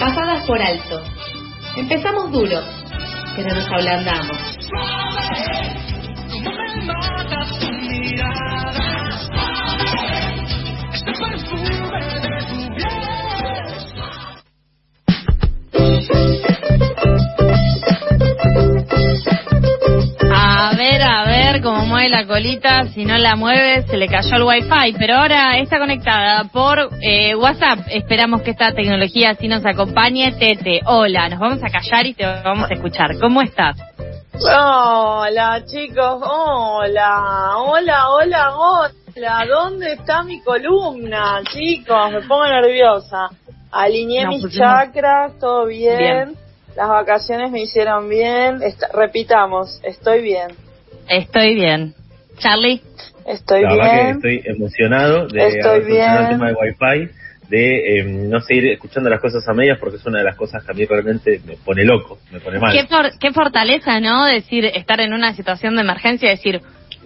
pasadas por alto. Empezamos duro, pero nos ablandamos. Mueve la colita. Si no la mueve, se le cayó el wifi. Pero ahora está conectada por eh, WhatsApp. Esperamos que esta tecnología así nos acompañe. Tete, hola. Nos vamos a callar y te vamos a escuchar. ¿Cómo estás? Hola, chicos. Hola, hola, hola, hola. ¿Dónde está mi columna, chicos? Me pongo nerviosa. Alineé No, mis pues, chakras, todo bien. Bien. Las vacaciones me hicieron bien. Est- repitamos, estoy bien. Estoy bien. Charlie. Estoy la verdad bien. que estoy emocionado de Estoy haber solucionado bien. el tema de Wi-Fi, de eh, no seguir escuchando las cosas a medias porque es una de las cosas que a mí realmente me pone loco, me pone mal. Qué, for- qué fortaleza, ¿no? Decir, estar en una situación de emergencia y decir,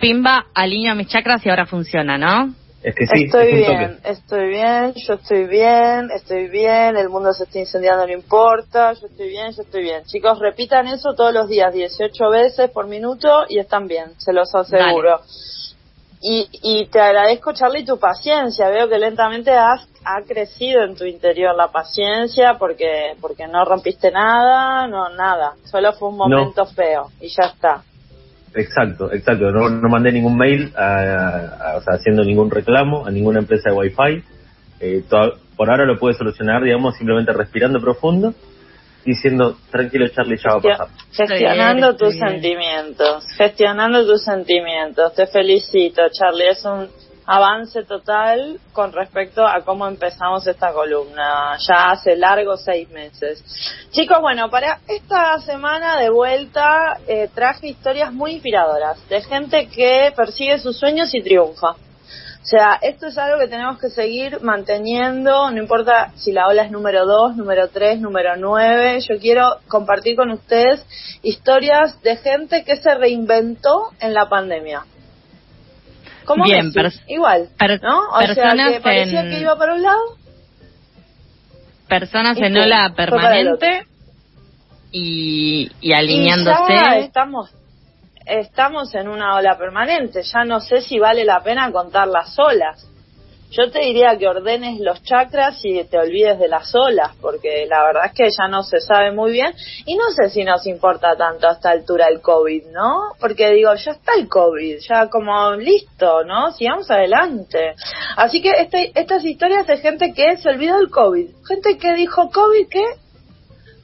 pimba, alineo mis chakras y ahora funciona, ¿no? Es que sí, estoy es un bien, toque. estoy bien, yo estoy bien, estoy bien, el mundo se está incendiando, no importa, yo estoy bien, yo estoy bien. Chicos, repitan eso todos los días, 18 veces por minuto y están bien, se los aseguro. Y, y te agradezco, Charlie, tu paciencia. Veo que lentamente has, ha crecido en tu interior la paciencia porque, porque no rompiste nada, no nada. Solo fue un No. momento feo y ya está. Exacto, exacto. No, no mandé ningún mail, a- a- o sea, haciendo ningún reclamo a ninguna empresa de Wi-Fi. Eh, por ahora lo pude solucionar, digamos, simplemente respirando profundo, diciendo, tranquilo Charlie, ya va a pasar. Gestionando tus bien. sentimientos, gestionando tus sentimientos. Te felicito, Charlie. Es un avance total con respecto a cómo empezamos esta columna. Ya hace largos seis meses. Chicos, bueno, para esta semana de vuelta eh, traje historias muy inspiradoras de gente que persigue sus sueños y triunfa. O sea, esto es algo que tenemos que seguir manteniendo, no importa si la ola es número 2, número 3, número 9. Yo quiero compartir con ustedes historias de gente que se reinventó en la pandemia. ¿Cómo Bien, Messi, igual, ¿no? O sea, personas que parecía en- que iba para un lado. Personas en ola permanente y, y Y ya alineándose. estamos, estamos en una ola permanente. Ya no sé si vale la pena contar las olas. Yo te diría que ordenes los chakras y te olvides de las olas, porque la verdad es que ya no se sabe muy bien. Y no sé si nos importa tanto a esta altura el COVID, ¿no? Porque digo, ya está el COVID, ya como listo, ¿no? Sigamos adelante. Así que este, estas historias de gente que se olvidó del COVID. Gente que dijo, ¿COVID qué?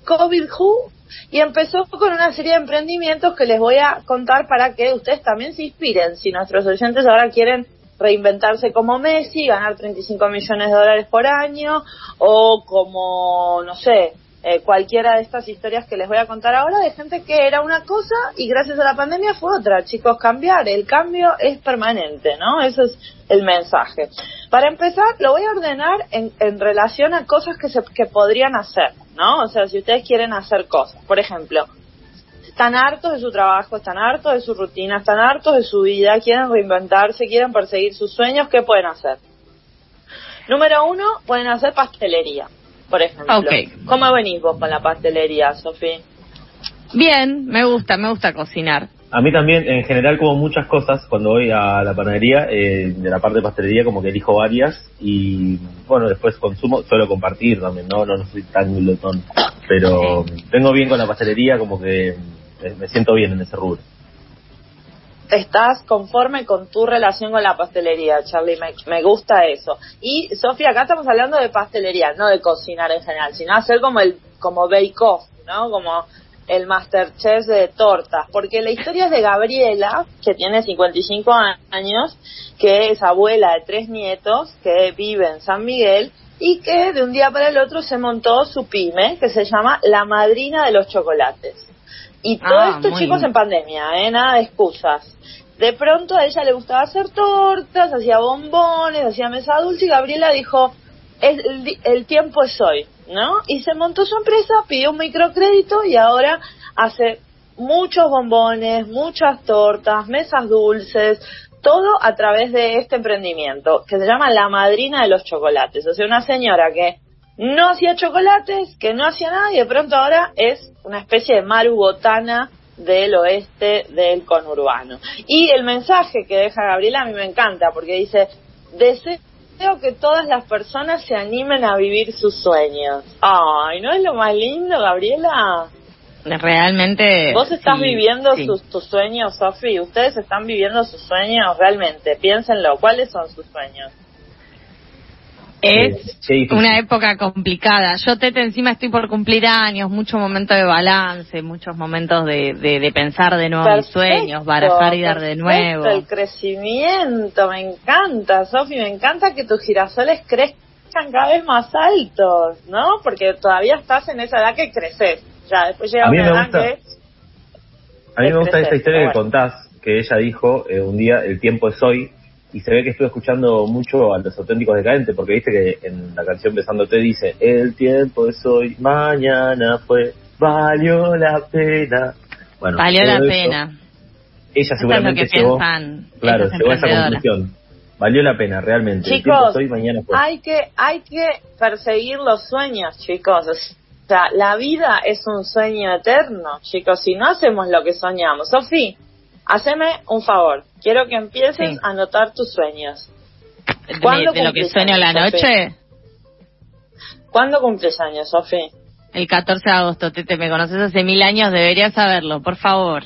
COVID Who y empezó con una serie de emprendimientos que les voy a contar para que ustedes también se inspiren. Si nuestros oyentes ahora quieren reinventarse como Messi, ganar 35 millones de dólares por año o como, no sé, eh, cualquiera de estas historias que les voy a contar ahora de gente que era una cosa y gracias a la pandemia fue otra. Chicos, cambiar, el cambio es permanente, ¿no? Eso es el mensaje. Para empezar, lo voy a ordenar en, en relación a cosas que, se, que podrían hacer, ¿no? O sea, si ustedes quieren hacer cosas, por ejemplo, están hartos de su trabajo, están hartos de su rutina, están hartos de su vida, quieren reinventarse, quieren perseguir sus sueños, ¿qué pueden hacer? Número uno, pueden hacer pastelería, por ejemplo. ¿Cómo venís vos con la pastelería, Sofía? Bien, me gusta, me gusta cocinar. A mí también, en general, como muchas cosas, cuando voy a la panadería, eh, de la parte de pastelería, como que elijo varias y, bueno, después consumo, suelo compartir también, ¿no? No, no soy tan glotón, pero tengo bien con la pastelería, como que me, siento bien en ese rubro. estás conforme con tu relación con la pastelería, Charlie. Me, me gusta eso. Y, Sofía, acá estamos hablando de pastelería, no de cocinar en general, sino hacer como el como bake off, ¿no? Como el Masterchef de tortas. Porque la historia es de Gabriela, que tiene 55 años, que es abuela de tres nietos, que vive en San Miguel y que de un día para el otro se montó su pyme, que se llama La Madrina de los Chocolates. Y todo Ah, esto, chicos, bien. en pandemia, ¿eh? Nada de excusas. De pronto a ella le gustaba hacer tortas, hacía bombones, hacía mesa dulce y Gabriela dijo, "Es- el, el tiempo es hoy, ¿no? Y se montó su empresa, pidió un microcrédito y ahora hace muchos bombones, muchas tortas, mesas dulces, todo a través de este emprendimiento que se llama La Madrina de los Chocolates. O sea, una señora que no hacía chocolates, que no hacía nada y de pronto ahora es una especie de Maru Botana del oeste del conurbano. Y el mensaje que deja Gabriela a mí me encanta porque dice, deseo que todas las personas se animen a vivir sus sueños. Ay, ¿no es lo más lindo, Gabriela? Realmente. Vos estás sí, viviendo sí. sus, tus sueños, Sofi. Ustedes están viviendo sus sueños realmente. Piénsenlo. ¿Cuáles son sus sueños? Es Eh, una época complicada. Yo, Tete, encima estoy por cumplir años, muchos momentos de balance, muchos momentos de, de, de pensar de nuevo mis sueños, barajar y dar de nuevo. El crecimiento, me encanta, Sofi. Me encanta que tus girasoles crezcan cada vez más altos, ¿no? Porque todavía estás en esa edad que creces. Ya, después llega A mí una me edad gusta- que. A mí me gusta crecer, esta historia que contás, que ella dijo eh, un día, el tiempo es hoy, y se ve que estuve escuchando mucho a los auténticos decadentes, porque viste que en la canción Besándote dice, el tiempo es hoy, mañana fue, valió la pena. Bueno, Valió la eso, pena. Ella es seguramente que llegó, piensan claro, llegó a esa conclusión. Valió la pena, realmente. el tiempo Chicos, es hoy, mañana fue. hay que, hay que perseguir los sueños, chicos. O sea, la vida es un sueño eterno, chicos. Si no hacemos lo que soñamos, Sofi, haceme un favor. Quiero que empieces Sí. a anotar tus sueños. ¿Cuándo de lo que sueño la años, Sofi? noche, ¿Cuándo cumples años, Sofi? el 14 de agosto, Tete, me conoces hace mil años, deberías saberlo, por favor.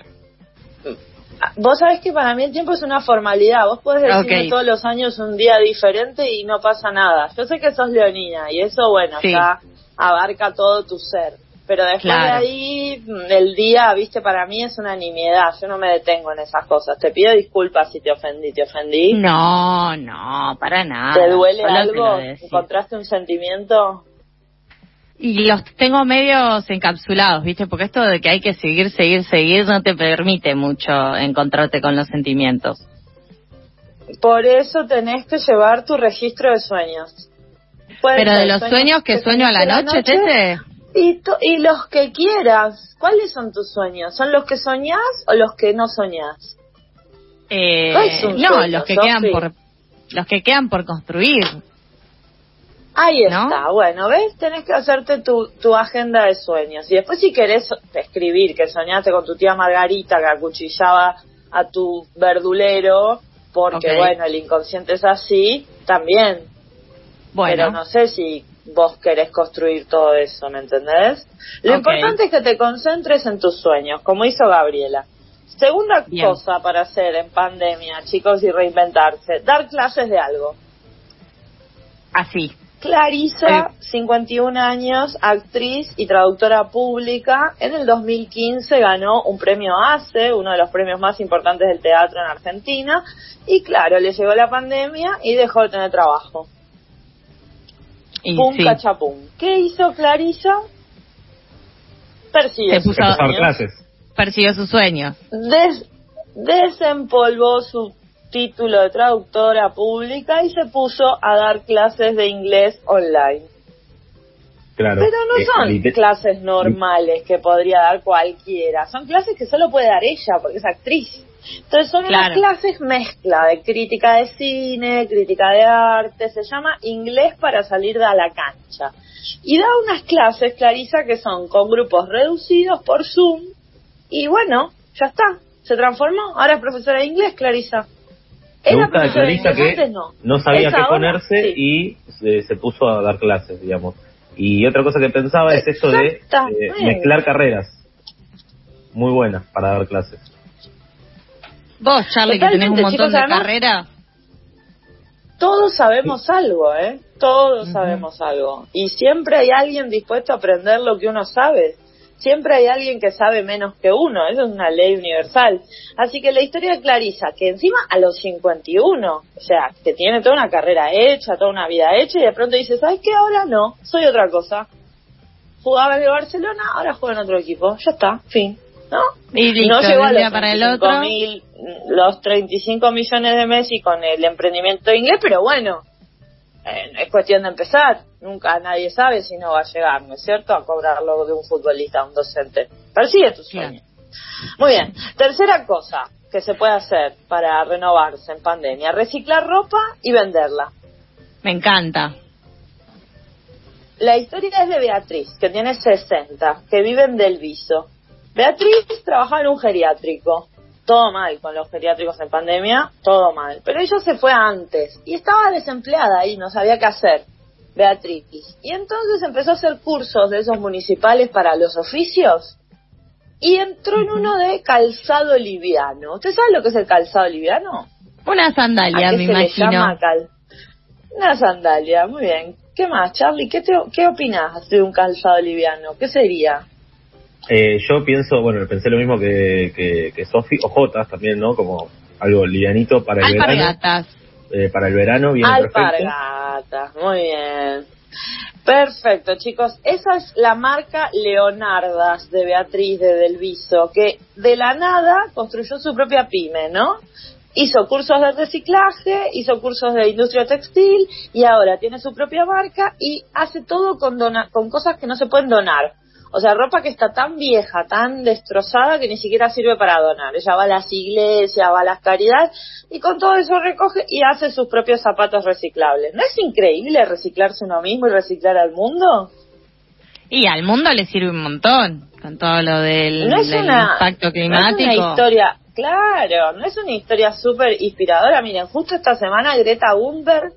Ah, Vos sabés que para mí el tiempo es una formalidad. Vos podés decirme Ok. todos los años un día diferente y no pasa nada. Yo sé que sos leonina y eso, bueno, Sí. ya abarca todo tu ser. Pero después Claro. de ahí, mm, el día, viste, para mí es una nimiedad. Yo no me detengo en esas cosas. Te pido disculpas si te ofendí. ¿Te ofendí? No, no, para nada. ¿Te duele Solo algo? ¿Encontraste un sentimiento? Y los tengo medios encapsulados, ¿viste? Porque esto de que hay que seguir, seguir, seguir no te permite mucho encontrarte con los sentimientos. Por eso tenés que llevar tu registro de sueños. Pero de los sueños que sueño a la soñaste noche, Tete. Y, to- y los que quieras. ¿Cuáles son tus sueños? ¿Son los que soñás o los que no soñás? Eh, ¿Cuál es un no, sueño, los que quedan por los que quedan por construir. Ahí ¿No? está. Bueno, ¿ves? Tenés que hacerte tu, tu agenda de sueños. Y después si querés escribir que soñaste con tu tía Margarita que acuchillaba a tu verdulero, porque bueno, el inconsciente es así, también. Bueno, Pero no sé si vos querés construir todo eso, ¿me entendés? Lo importante es que te concentres en tus sueños, como hizo Gabriela. Segunda Bien. cosa para hacer en pandemia, chicos, y reinventarse, dar clases de algo. así. Clarisa, 51 años, actriz y traductora pública. En el 2015 ganó un premio ACE, uno de los premios más importantes del teatro en Argentina. Y claro, le llegó la pandemia y dejó de tener trabajo. Y Pum, sí. cachapum. ¿Qué hizo Clarisa? Persiguió Se sus puso a- Empezar sueños. clases. Persiguió sus sueños. Des- desempolvó su título de traductora pública y se puso a dar clases de inglés online. Claro. Pero no Eh, son clases normales que podría dar cualquiera, son clases que solo puede dar ella porque es actriz. Entonces son Claro. unas clases mezcla de crítica de cine, crítica de arte, se llama inglés para salir de la cancha. Y da unas clases, Clarisa, que son con grupos reducidos por Zoom y bueno, ya está, se transformó, ahora es profesora de inglés, Clarisa. Me Era gusta de Clarisa que antes, no. no sabía qué ponerse sí. y se, se puso a dar clases, digamos. Y otra cosa que pensaba es esto de eh, mezclar carreras. Muy buenas para dar clases. Vos, Charlie, que tenés un montón chicos, de además- carrera. Todos sabemos algo, ¿eh? Todos sabemos algo. Y siempre hay alguien dispuesto a aprender lo que uno sabe. Siempre hay alguien que sabe menos que uno. Eso es una ley universal. Así que la historia de Clarisa, que encima a los 51, o sea, que tiene toda una carrera hecha, toda una vida hecha, y de pronto dice, ¿sabes qué? Ahora no, soy otra cosa. Jugaba en el Barcelona, ahora juega en otro equipo. Ya está, fin. ¿No? Y listo, no llegó a los para el 35 otro. mil, los 35 millones de Messi con el emprendimiento inglés, pero bueno, eh, es cuestión de empezar. Nunca nadie sabe si no va a llegar, ¿no es cierto? A cobrarlo de un futbolista, un docente. Persigue tu sueño. Muy bien. Tercera cosa que se puede hacer para renovarse en pandemia, reciclar ropa y venderla. Me encanta. la historia es de Beatriz, que tiene 60, que vive en Del Viso. Beatriz trabajaba en un geriátrico. Todo mal con los geriátricos en pandemia, todo mal. Pero ella se fue antes y estaba desempleada y no sabía qué hacer. Beatriz. Y entonces empezó a hacer cursos de esos municipales para los oficios y entró en uno de calzado liviano. ¿Usted sabe lo que es el calzado liviano? Una sandalia, ¿A qué me se le imagino. llama cal- Una sandalia, muy bien. ¿Qué más, Charlie? ¿Qué, te, qué opinas de un calzado liviano? ¿Qué sería? Eh, yo pienso, bueno, pensé lo mismo que, que, que Sofi, o Jotas también, ¿no? Como algo livianito para el verano. Eh, para el verano, bien perfecto. Alpargatas, muy bien. Perfecto, chicos. Esa es la marca Leonardas de Beatriz de Delviso, que de la nada construyó su propia pyme, ¿no? Hizo cursos de reciclaje, hizo cursos de industria textil y ahora tiene su propia marca y hace todo con, dona- con cosas que no se pueden donar. O sea, ropa que está tan vieja, tan destrozada que ni siquiera sirve para donar. Ella va a las iglesias, va a las caridades y con todo eso recoge y hace sus propios zapatos reciclables. ¿No es increíble reciclarse uno mismo y reciclar al mundo? Y al mundo le sirve un montón con todo lo del, No es del una, impacto no es climático. una historia, claro, no es una historia súper inspiradora. Miren, justo esta semana Greta Thunberg,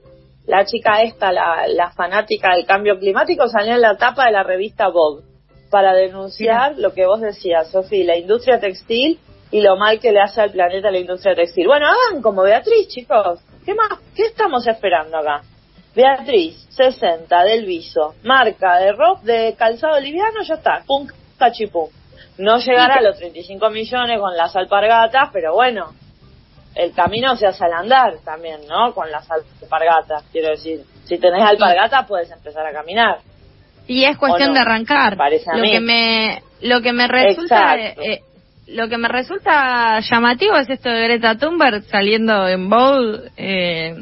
la chica esta, la, la fanática del cambio climático, salió en la tapa de la revista Vogue para denunciar lo que vos decías, Sofi, la industria textil y lo mal que le hace al planeta la industria textil. Bueno, hagan como Beatriz, chicos. ¿Qué más? ¿Qué estamos esperando acá? Beatriz, 60, del viso, marca de ropa, de calzado liviano, ya está, pum, cachipum. No llegará a los 35 millones con las alpargatas, pero bueno, el camino se hace al andar también, ¿no? Con las alpargatas, quiero decir, si tenés alpargatas puedes empezar a caminar. Y es cuestión ¿O no? de arrancar. Parece a lo mí. que me lo que me resulta eh, lo que me resulta llamativo es esto de Greta Thunberg saliendo en Vogue eh,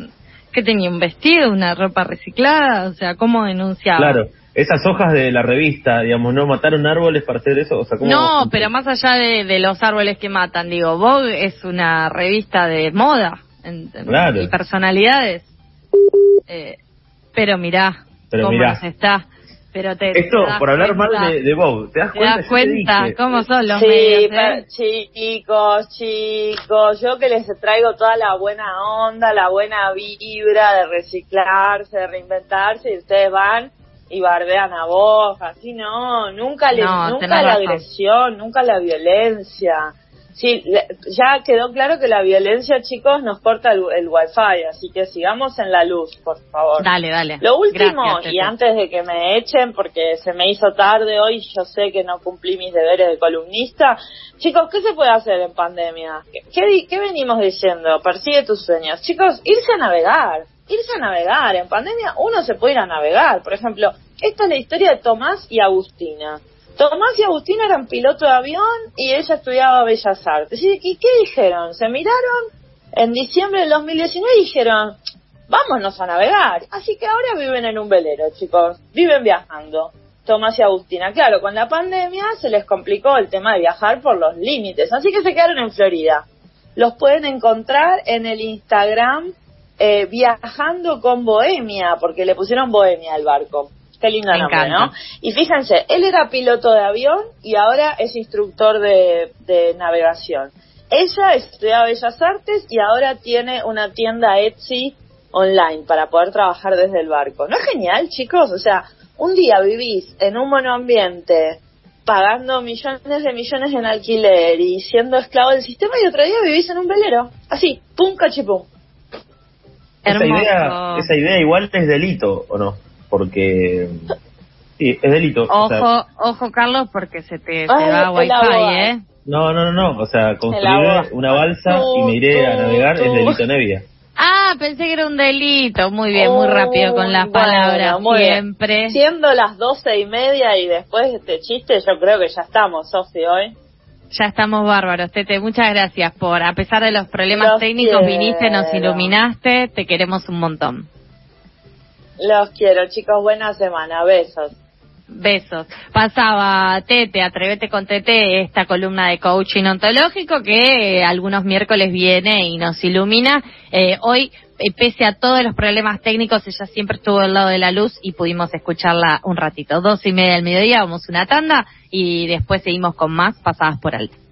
que tenía un vestido, una ropa reciclada, o sea, cómo denunciaba. Claro, esas hojas de la revista, digamos, ¿no mataron árboles para hacer eso? O sea, ¿cómo- No, pero más allá de, de los árboles que matan, digo, Vogue es una revista de moda en- en- Claro. y personalidades. Eh, pero mirá Pero cómo mirá. nos está. Pero te, Esto, te das por hablar cuenta- mal de, de Bob, ¿te das ¿Te cuenta? das te cuenta dije. cómo son los Sí, medios? pero- eh? chicos, chicos, yo que les traigo toda la buena onda, la buena vibra de reciclarse, de reinventarse, y ustedes van y bardean a vos, así no, nunca, les, No, nunca la razón. agresión, nunca la violencia. Sí, ya quedó claro que la violencia, chicos, nos corta el, el wifi, así que sigamos en la luz, por favor. Dale, dale. Lo último, Gracias, y antes de que me echen, porque se me hizo tarde hoy, yo sé que no cumplí mis deberes de columnista. Chicos, ¿qué se puede hacer en pandemia? ¿Qué, qué, qué venimos diciendo? Persigue tus sueños. Chicos, irse a navegar. Irse a navegar. En pandemia uno se puede ir a navegar. Por ejemplo, esta es la historia de Tomás y Agustina. Tomás y Agustina eran piloto de avión y ella estudiaba Bellas Artes. ¿Y y qué dijeron? Se miraron en diciembre del 2019 y dijeron, vámonos a navegar. Así que ahora viven en un velero, chicos. Viven viajando. Tomás y Agustina. Claro, con la pandemia se les complicó el tema de viajar por los límites. Así que se quedaron en Florida. Los pueden encontrar en el Instagram eh, viajando con Bohemia, porque le pusieron Bohemia al barco. Qué lindo Me nombre, encanta. ¿no? Y fíjense, él era piloto de avión y ahora es instructor de, de navegación. Ella estudiaba Bellas Artes y ahora tiene una tienda Etsy online para poder trabajar desde el barco. ¿No es genial, chicos? O sea, un día vivís en un monoambiente pagando millones de millones en alquiler y siendo esclavo del sistema y otro día vivís en un velero. Así, pum, cachipum. Esa Hermoso. idea, esa idea igual es delito, ¿o no? Porque... Sí, es delito. o sea, Ojo, ojo, Carlos, porque se te, te Ay, va wifi. ¿eh? no, no, no, no. O sea, construir una balsa y me iré a navegar tú, es delito Nevia. Ah, pensé que era un delito. Muy bien, muy rápido con las bueno, palabras, muy bien. siempre. Siendo las doce y media y después de este chiste, yo creo que ya estamos, Sofi, hoy. Ya estamos bárbaros, Tete. Muchas gracias por, a pesar de los problemas Los técnicos, quiero. viniste, nos iluminaste, te queremos un montón. Los quiero, chicos. Buena semana. Besos. Besos. Pasaba Tete, Atrevete con Tete, esta columna de coaching ontológico que eh, algunos miércoles viene y nos ilumina. Eh, hoy, eh, pese a todos los problemas técnicos, ella siempre estuvo al lado de la luz y pudimos escucharla un ratito. Dos y media del mediodía, vamos una tanda y después seguimos con más pasadas por alto.